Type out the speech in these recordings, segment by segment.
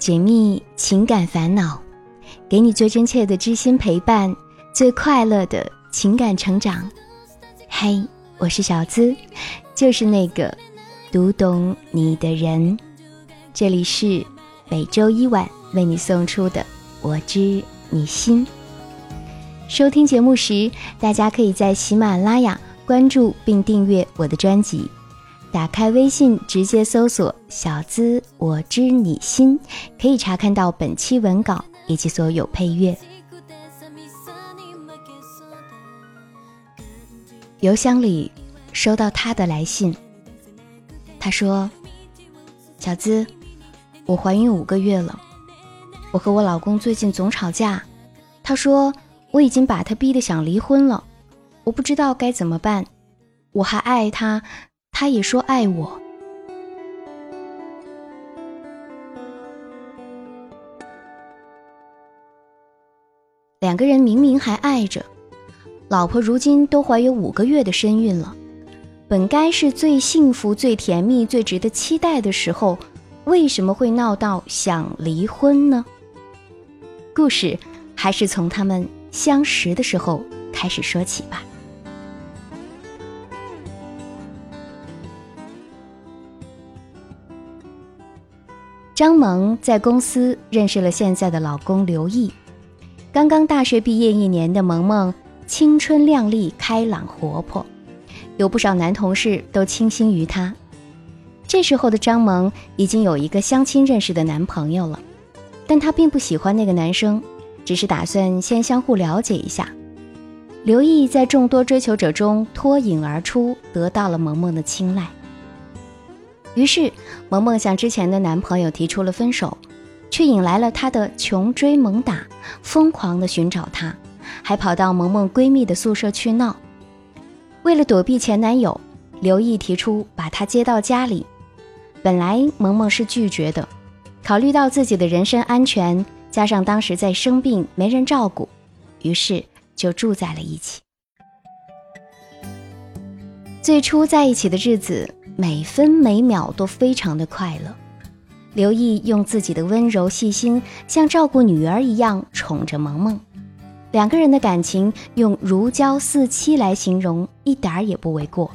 解密情感烦恼，给你最真切的知心陪伴，最快乐的情感成长。嘿，我是小资，就是那个读懂你的人。这里是每周一晚为你送出的《我知你心》。收听节目时，大家可以在喜马拉雅关注并订阅我的专辑。打开微信，直接搜索“小资我知你心”，可以查看到本期文稿以及所有配乐。邮箱里收到他的来信，他说：“小资，我怀孕五个月了，我和我老公最近总吵架，他说我已经把他逼得想离婚了，我不知道该怎么办，我还爱他。”他也说爱我，两个人明明还爱着，老婆如今都怀有五个月的身孕了，本该是最幸福、最甜蜜、最值得期待的时候，为什么会闹到想离婚呢？故事还是从他们相识的时候开始说起吧。张萌在公司认识了现在的老公刘毅。刚刚大学毕业一年的萌萌，青春靓丽、开朗活泼，有不少男同事都倾心于她。这时候的张萌已经有一个相亲认识的男朋友了，但她并不喜欢那个男生，只是打算先相互了解一下。刘毅在众多追求者中脱颖而出，得到了萌萌的青睐。于是，萌萌向之前的男朋友提出了分手，却引来了她的穷追猛打，疯狂的寻找她，还跑到萌萌闺蜜的宿舍去闹。为了躲避前男友，刘毅提出把她接到家里。本来萌萌是拒绝的，考虑到自己的人身安全，加上当时在生病没人照顾，于是就住在了一起。最初在一起的日子。每分每秒都非常的快乐。刘毅用自己的温柔细心，像照顾女儿一样宠着萌萌。两个人的感情用如胶似漆来形容，一点儿也不为过。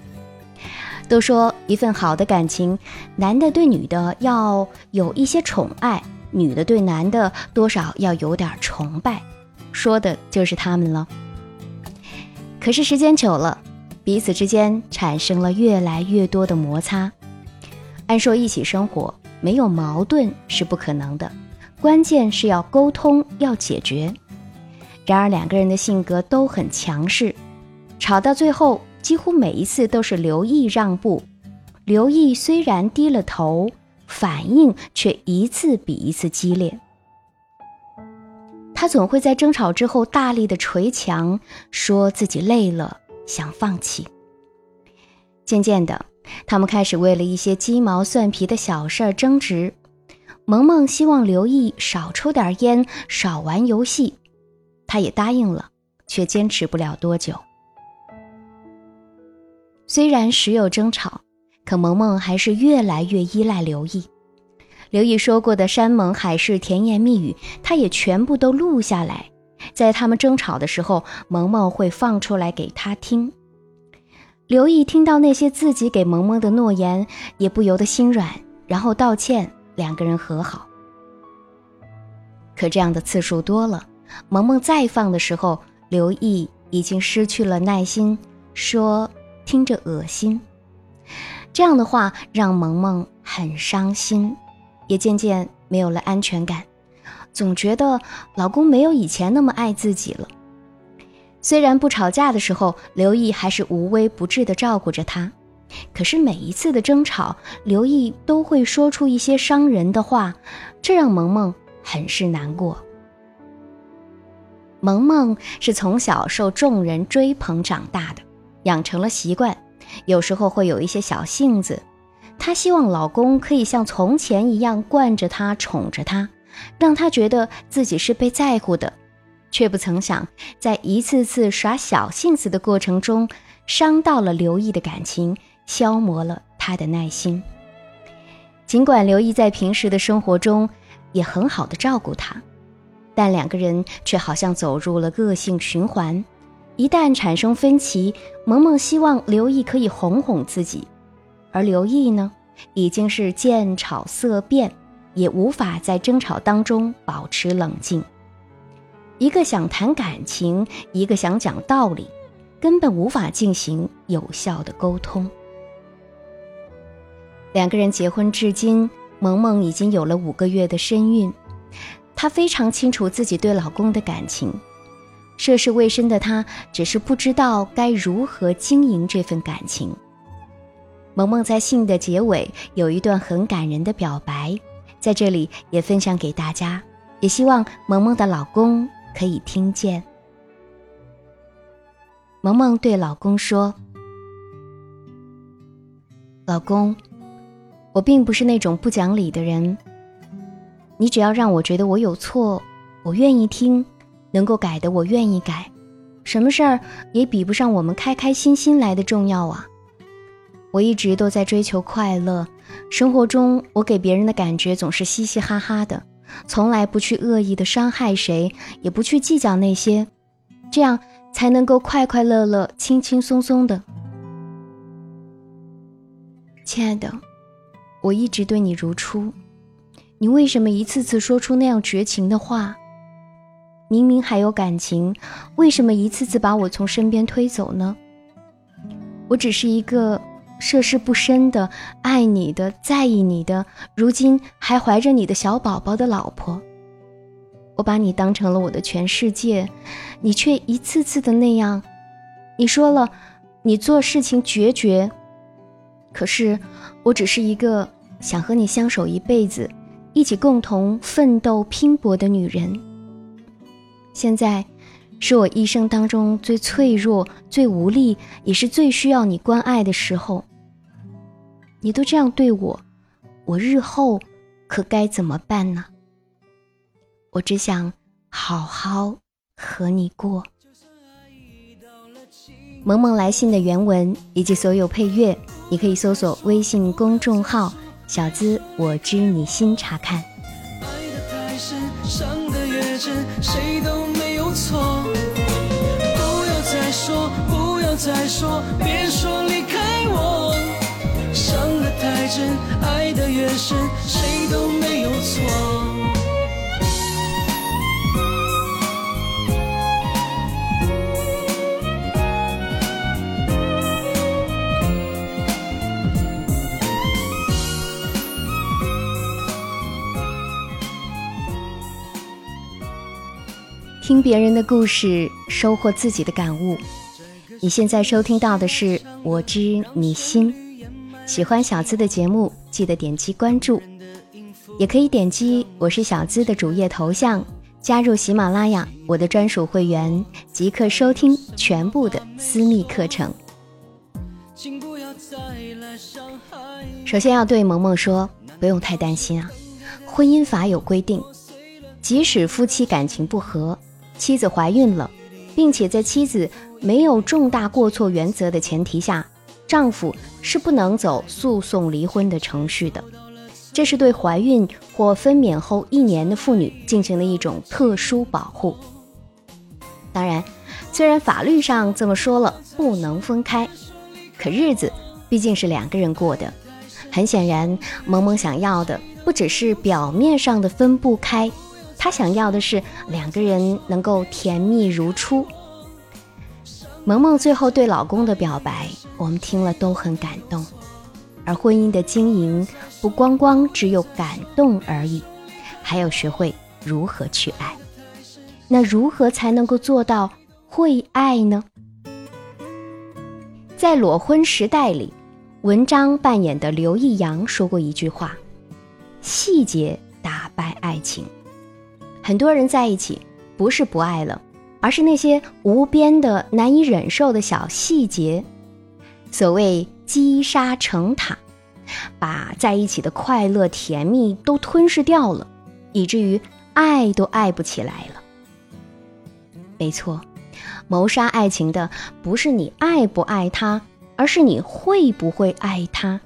都说一份好的感情，男的对女的要有一些宠爱，女的对男的多少要有点崇拜，说的就是他们了。可是时间久了。彼此之间产生了越来越多的摩擦。按说一起生活没有矛盾是不可能的，关键是要沟通，要解决。然而两个人的性格都很强势，吵到最后几乎每一次都是刘毅让步。刘毅虽然低了头，反应却一次比一次激烈。他总会在争吵之后大力的捶墙，说自己累了。想放弃。渐渐的，他们开始为了一些鸡毛蒜皮的小事儿争执。萌萌希望刘毅少抽点烟，少玩游戏，他也答应了，却坚持不了多久。虽然时有争吵，可萌萌还是越来越依赖刘毅。刘毅说过的山盟海誓、甜言蜜语，他也全部都录下来。在他们争吵的时候，萌萌会放出来给他听。刘毅听到那些自己给萌萌的诺言，也不由得心软，然后道歉，两个人和好。可这样的次数多了，萌萌再放的时候，刘毅已经失去了耐心，说听着恶心。这样的话让萌萌很伤心，也渐渐没有了安全感。总觉得老公没有以前那么爱自己了。虽然不吵架的时候，刘毅还是无微不至的照顾着她，可是每一次的争吵，刘毅都会说出一些伤人的话，这让萌萌很是难过。萌萌是从小受众人追捧长大的，养成了习惯，有时候会有一些小性子。她希望老公可以像从前一样惯着她，宠着她。让他觉得自己是被在乎的，却不曾想，在一次次耍小性子的过程中，伤到了刘毅的感情，消磨了他的耐心。尽管刘毅在平时的生活中也很好的照顾她，但两个人却好像走入了恶性循环。一旦产生分歧，萌萌希望刘毅可以哄哄自己，而刘毅呢，已经是见吵色变，也无法在争吵当中保持冷静。一个想谈感情，一个想讲道理，根本无法进行有效的沟通。两个人结婚至今，萌萌已经有了五个月的身孕，她非常清楚自己对老公的感情。涉世未深的她，只是不知道该如何经营这份感情。萌萌在信的结尾有一段很感人的表白，在这里也分享给大家，也希望萌萌的老公可以听见。萌萌对老公说：“老公，我并不是那种不讲理的人，你只要让我觉得我有错，我愿意听。”能够改的，我愿意改。什么事儿也比不上我们开开心心来的重要啊！我一直都在追求快乐，生活中我给别人的感觉总是嘻嘻哈哈的，从来不去恶意的伤害谁，也不去计较那些，这样才能够快快乐乐、轻轻松松的。亲爱的，我一直对你如初，你为什么一次次说出那样绝情的话？明明还有感情，为什么一次次把我从身边推走呢？我只是一个涉世不深的、爱你的、在意你的，如今还怀着你的小宝宝的老婆。我把你当成了我的全世界，你却一次次的那样。你说了，你做事情决绝，可是我只是一个想和你相守一辈子，一起共同奋斗拼搏的女人。现在，是我一生当中最脆弱、最无力，也是最需要你关爱的时候。你都这样对我，我日后可该怎么办呢？我只想好好和你过。萌萌来信的原文以及所有配乐，你可以搜索微信公众号“小资我知你心”查看。再说，别说离开我。伤得太深，爱得越深，谁都没有错。听别人的故事，收获自己的感悟。你现在收听到的是《我知你心》。喜欢小资的节目，记得点击关注，也可以点击我是小资的主页头像，加入喜马拉雅我的专属会员，即刻收听全部的私密课程。首先要对萌萌说，不用太担心啊，婚姻法有规定，即使夫妻感情不和。妻子怀孕了，并且在妻子没有重大过错原则的前提下，丈夫是不能走诉讼离婚的程序的。这是对怀孕或分娩后一年的妇女进行的一种特殊保护。当然，虽然法律上这么说了不能分开，可日子毕竟是两个人过的。很显然，萌萌想要的不只是表面上的分不开。她想要的是两个人能够甜蜜如初。萌萌最后对老公的表白，我们听了都很感动。而婚姻的经营，不光光只有感动而已，还要学会如何去爱。那如何才能够做到会爱呢？在《裸婚时代》里，文章扮演的刘易阳说过一句话：“细节打败爱情。”很多人在一起，不是不爱了，而是那些无边的、难以忍受的小细节。所谓积沙成塔，把在一起的快乐、甜蜜都吞噬掉了，以至于爱都爱不起来了。没错，谋杀爱情的不是你爱不爱他，而是你会不会爱他。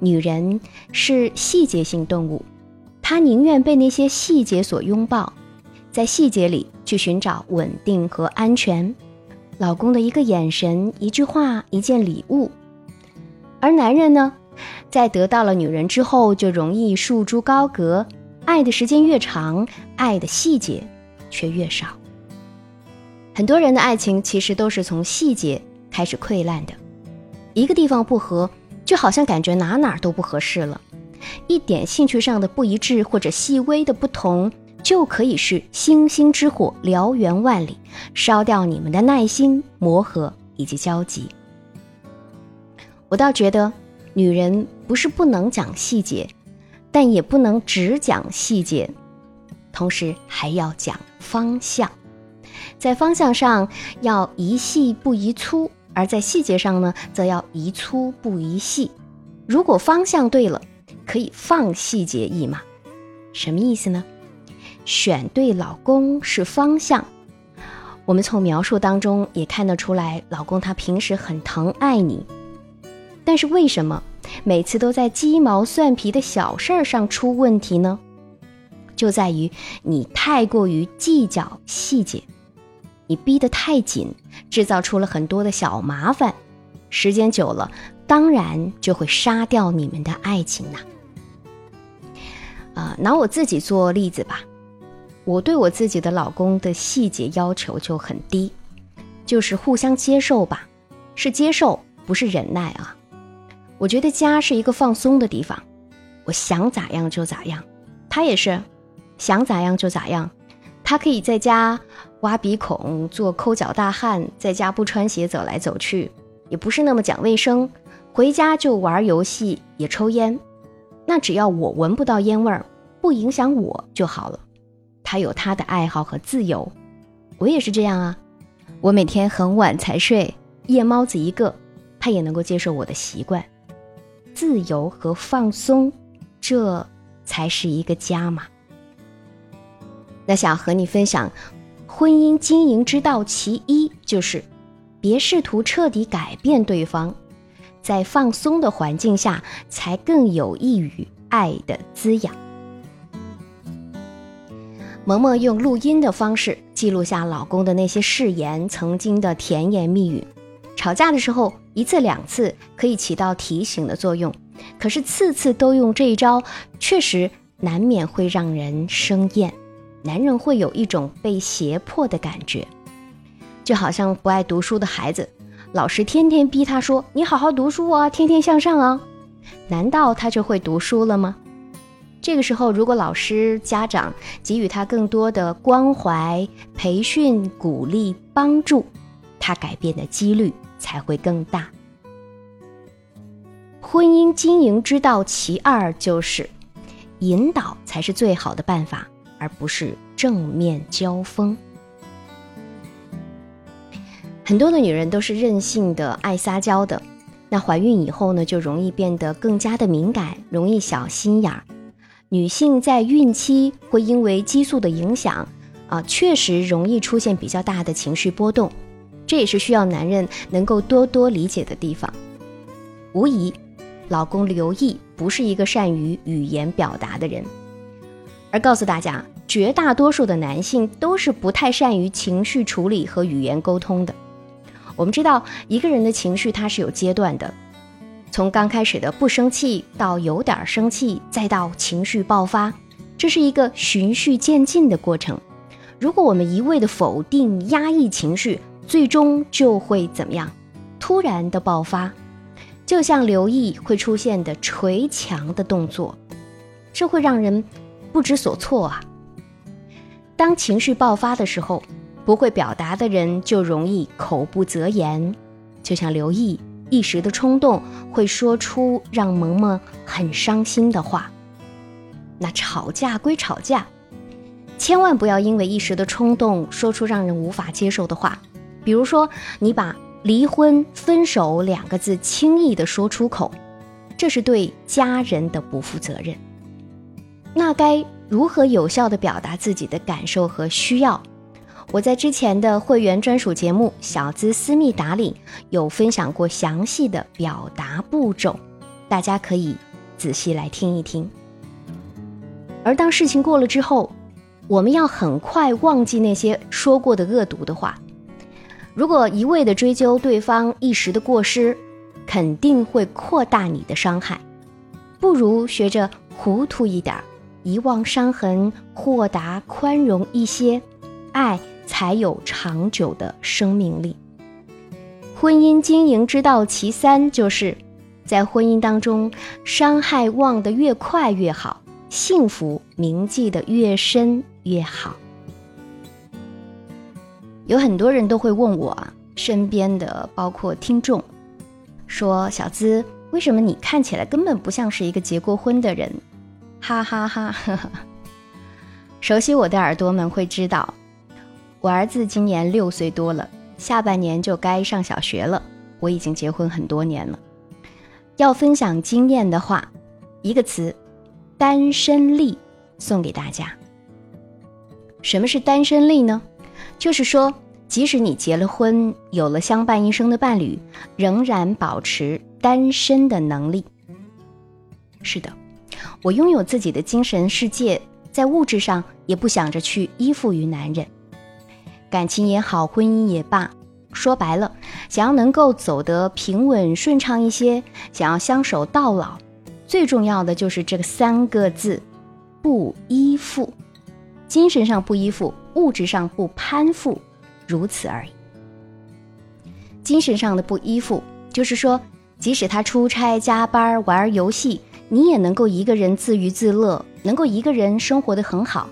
女人是细节性动物。她宁愿被那些细节所拥抱，在细节里去寻找稳定和安全。老公的一个眼神、一句话、一件礼物，而男人呢，在得到了女人之后，就容易束之高阁，爱的时间越长，爱的细节却越少。很多人的爱情其实都是从细节开始溃烂的，一个地方不合，就好像感觉哪哪都不合适了，一点兴趣上的不一致或者细微的不同。就可以是星星之火，燎原万里，烧掉你们的耐心、磨合以及交集。我倒觉得，女人不是不能讲细节，但也不能只讲细节，同时还要讲方向。在方向上要宜细不宜粗，而在细节上呢，则要宜粗不宜细。如果方向对了，可以放细节一马。什么意思呢？选对老公是方向，我们从描述当中也看得出来，老公他平时很疼爱你，但是为什么每次都在鸡毛蒜皮的小事儿上出问题呢？就在于你太过于计较细节，你逼得太紧，制造出了很多的小麻烦，时间久了，当然就会杀掉你们的爱情呐。啊拿我自己做例子吧。我对我自己的老公的细节要求就很低，就是互相接受吧，是接受，不是忍耐啊。我觉得家是一个放松的地方，我想咋样就咋样，他也是，想咋样就咋样。他可以在家挖鼻孔、做抠脚大汉，在家不穿鞋走来走去，也不是那么讲卫生，回家就玩游戏，也抽烟。那只要我闻不到烟味儿，不影响我就好了。他有他的爱好和自由，我也是这样啊。我每天很晚才睡，夜猫子一个，他也能够接受我的习惯。自由和放松，这才是一个家嘛。那想和你分享，婚姻经营之道其一就是，别试图彻底改变对方，在放松的环境下，才更有益于爱的滋养。萌萌用录音的方式记录下老公的那些誓言，曾经的甜言蜜语。吵架的时候，一次两次可以起到提醒的作用，可是次次都用这一招，确实难免会让人生厌。男人会有一种被胁迫的感觉，就好像不爱读书的孩子，老师天天逼他说：“你好好读书啊，天天向上啊。”难道他就会读书了吗？这个时候，如果老师、家长给予他更多的关怀、培训、鼓励、帮助，他改变的几率才会更大。婚姻经营之道其二就是引导，才是最好的办法，而不是正面交锋。很多的女人都是任性的、爱撒娇的，那怀孕以后呢，就容易变得更加的敏感，容易小心眼儿。女性在孕期会因为激素的影响，啊，确实容易出现比较大的情绪波动，这也是需要男人能够多多理解的地方。无疑，老公刘毅不是一个善于语言表达的人，而告诉大家，绝大多数的男性都是不太善于情绪处理和语言沟通的。我们知道，一个人的情绪它是有阶段的。从刚开始的不生气到有点生气，再到情绪爆发，这是一个循序渐进的过程。如果我们一味的否定、压抑情绪，最终就会怎么样？突然的爆发，就像刘毅会出现的捶墙的动作，这会让人不知所措啊。当情绪爆发的时候，不会表达的人就容易口不择言，就像刘毅。一时的冲动会说出让萌萌很伤心的话。那吵架归吵架，千万不要因为一时的冲动说出让人无法接受的话。比如说，你把离婚、分手两个字轻易的说出口，这是对家人的不负责任。那该如何有效的表达自己的感受和需要？我在之前的会员专属节目《小资私密打理》有分享过详细的表达步骤，大家可以仔细来听一听。而当事情过了之后，我们要很快忘记那些说过的恶毒的话。如果一味的追究对方一时的过失，肯定会扩大你的伤害。不如学着糊涂一点，遗忘伤痕，豁达宽容一些，爱才有长久的生命力。婚姻经营之道其三，就是在婚姻当中，伤害忘得越快越好，幸福铭记得越深越好。有很多人都会问我，身边的包括听众，说小资为什么你看起来根本不像是一个结过婚的人？哈哈哈！熟悉我的耳朵们会知道，我儿子今年六岁多了。下半年就该上小学了，我已经结婚很多年了。要分享经验的话，一个词，单身力，送给大家。什么是单身力呢？就是说，即使你结了婚，有了相伴一生的伴侣，仍然保持单身的能力。是的，我拥有自己的精神世界，在物质上也不想着去依附于男人。感情也好，婚姻也罢，说白了，想要能够走得平稳顺畅一些，想要相守到老，最重要的就是这三个字：不依附。精神上不依附，物质上不攀附，如此而已。精神上的不依附，就是说，即使他出差、加班、玩游戏，你也能够一个人自娱自乐，能够一个人生活的很好。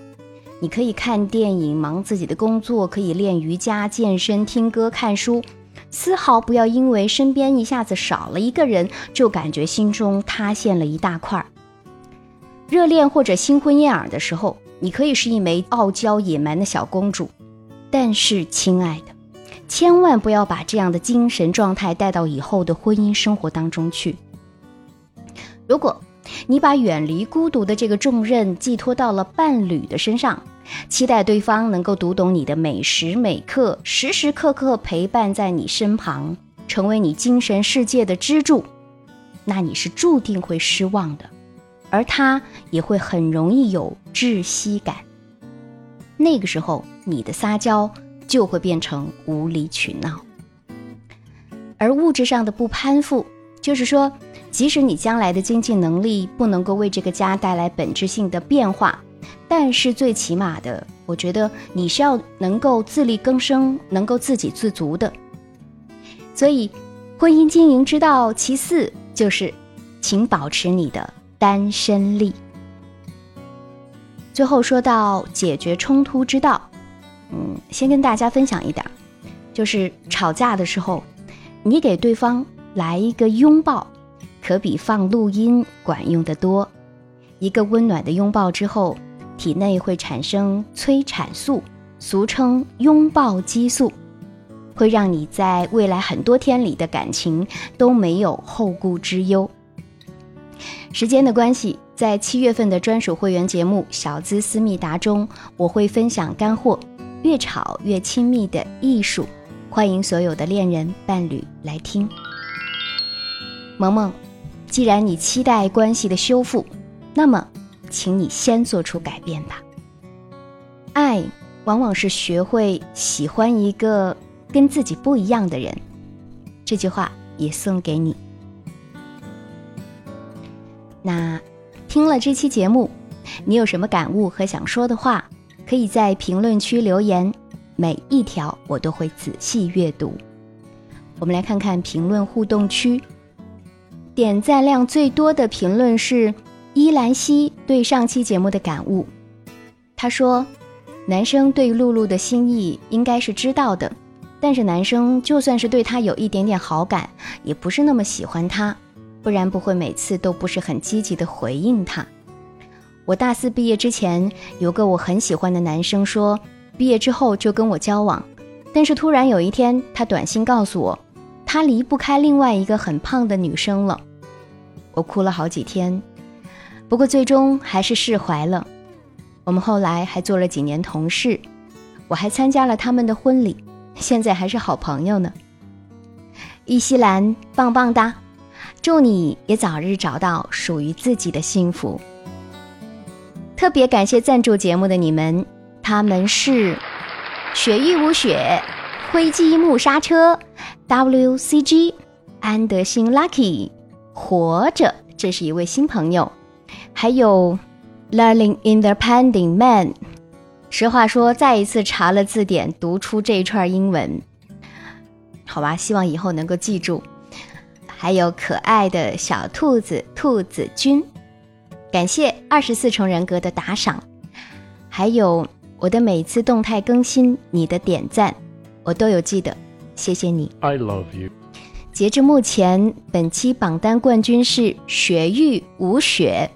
你可以看电影，忙自己的工作，可以练瑜伽、健身、听歌、看书，丝毫不要因为身边一下子少了一个人，就感觉心中塌陷了一大块。热恋或者新婚燕尔的时候，你可以是一枚傲娇野蛮的小公主，但是，亲爱的，千万不要把这样的精神状态带到以后的婚姻生活当中去。如果你把远离孤独的这个重任寄托到了伴侣的身上，期待对方能够读懂你的每时每刻，时时刻刻陪伴在你身旁，成为你精神世界的支柱，那你是注定会失望的，而他也会很容易有窒息感。那个时候，你的撒娇就会变成无理取闹。而物质上的不攀附，就是说，即使你将来的经济能力不能够为这个家带来本质性的变化。但是最起码的，我觉得你是要能够自力更生，能够自给自足的。所以，婚姻经营之道其四就是，请保持你的单身力。最后说到解决冲突之道，嗯，先跟大家分享一点，就是吵架的时候，你给对方来一个拥抱，可比放录音管用的多。一个温暖的拥抱之后。体内会产生催产素，俗称拥抱激素，会让你在未来很多天里的感情都没有后顾之忧。时间的关系，在七月份的专属会员节目《小资思密达》中，我会分享干货，越吵越亲密的艺术，欢迎所有的恋人伴侣来听。萌萌，既然你期待关系的修复，那么。请你先做出改变吧。爱往往是学会喜欢一个跟自己不一样的人。这句话也送给你。那听了这期节目，你有什么感悟和想说的话，可以在评论区留言，每一条我都会仔细阅读。我们来看看评论互动区，点赞量最多的评论是。伊兰西对上期节目的感悟，他说：“男生对露露的心意应该是知道的，但是男生就算是对她有一点点好感，也不是那么喜欢她，不然不会每次都不是很积极的回应她。我大四毕业之前，有个我很喜欢的男生说，毕业之后就跟我交往，但是突然有一天，他短信告诉我，他离不开另外一个很胖的女生了。我哭了好几天。”不过最终还是释怀了。我们后来还做了几年同事，我还参加了他们的婚礼，现在还是好朋友呢。伊西兰，棒棒哒！祝你也早日找到属于自己的幸福。特别感谢赞助节目的你们，他们是雪域无雪、灰机木刹车、WCG、安德星 Lucky、活着，这是一位新朋友，还有 Learning Independent Man。实话说，再一次查了字典，读出这一串英文，好吧，希望以后能够记住。还有可爱的小兔子兔子君，感谢二十四重人格的打赏，还有我的每次动态更新，你的点赞我都有记得，谢谢你。I love you。截至目前，本期榜单冠军是雪域无雪，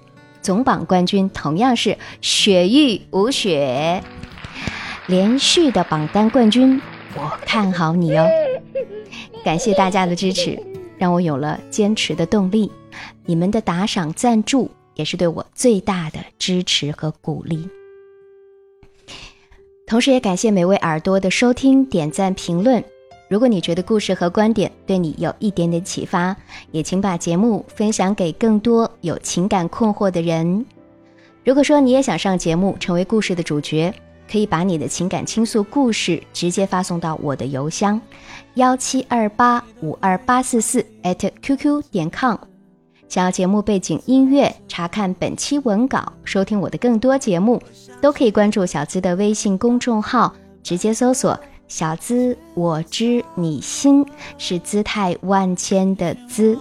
总榜冠军同样是雪域无雪，连续的榜单冠军，我看好你哦！感谢大家的支持。让我有了坚持的动力，你们的打赏赞助也是对我最大的支持和鼓励。同时，也感谢每位耳朵的收听、点赞、评论。如果你觉得故事和观点对你有一点点启发，也请把节目分享给更多有情感困惑的人。如果说你也想上节目，成为故事的主角。可以把你的情感倾诉故事直接发送到我的邮箱幺七二八五二八四四 @QQ 点 com。想要节目背景音乐，查看本期文稿，收听我的更多节目，都可以关注小资的微信公众号，直接搜索“小资我知你心”，是姿态万千的“资”，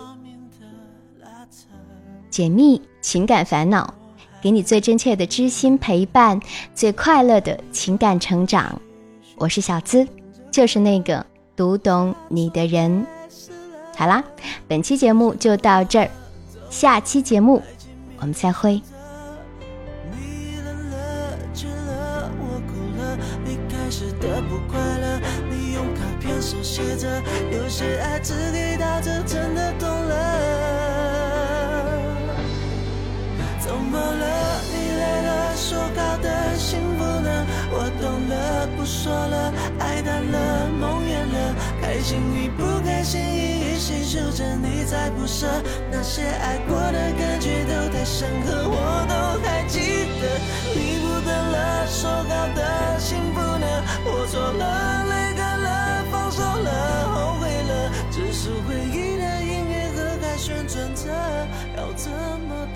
解密情感烦恼。给你最真切的知心陪伴，最快乐的情感成长。我是小资，就是那个读懂你的人。好啦，本期节目就到这儿，下期节目我们再会。手写着，有些爱只给到这，真的懂了怎么了？你累了，说好的幸福呢？我懂了，不说了，爱淡了，梦远了，开心与不开心一一细数着，你在不舍。那些爱过的感觉都太深刻，我都还记得。你不等了，说好的幸福呢？我错了，要怎么？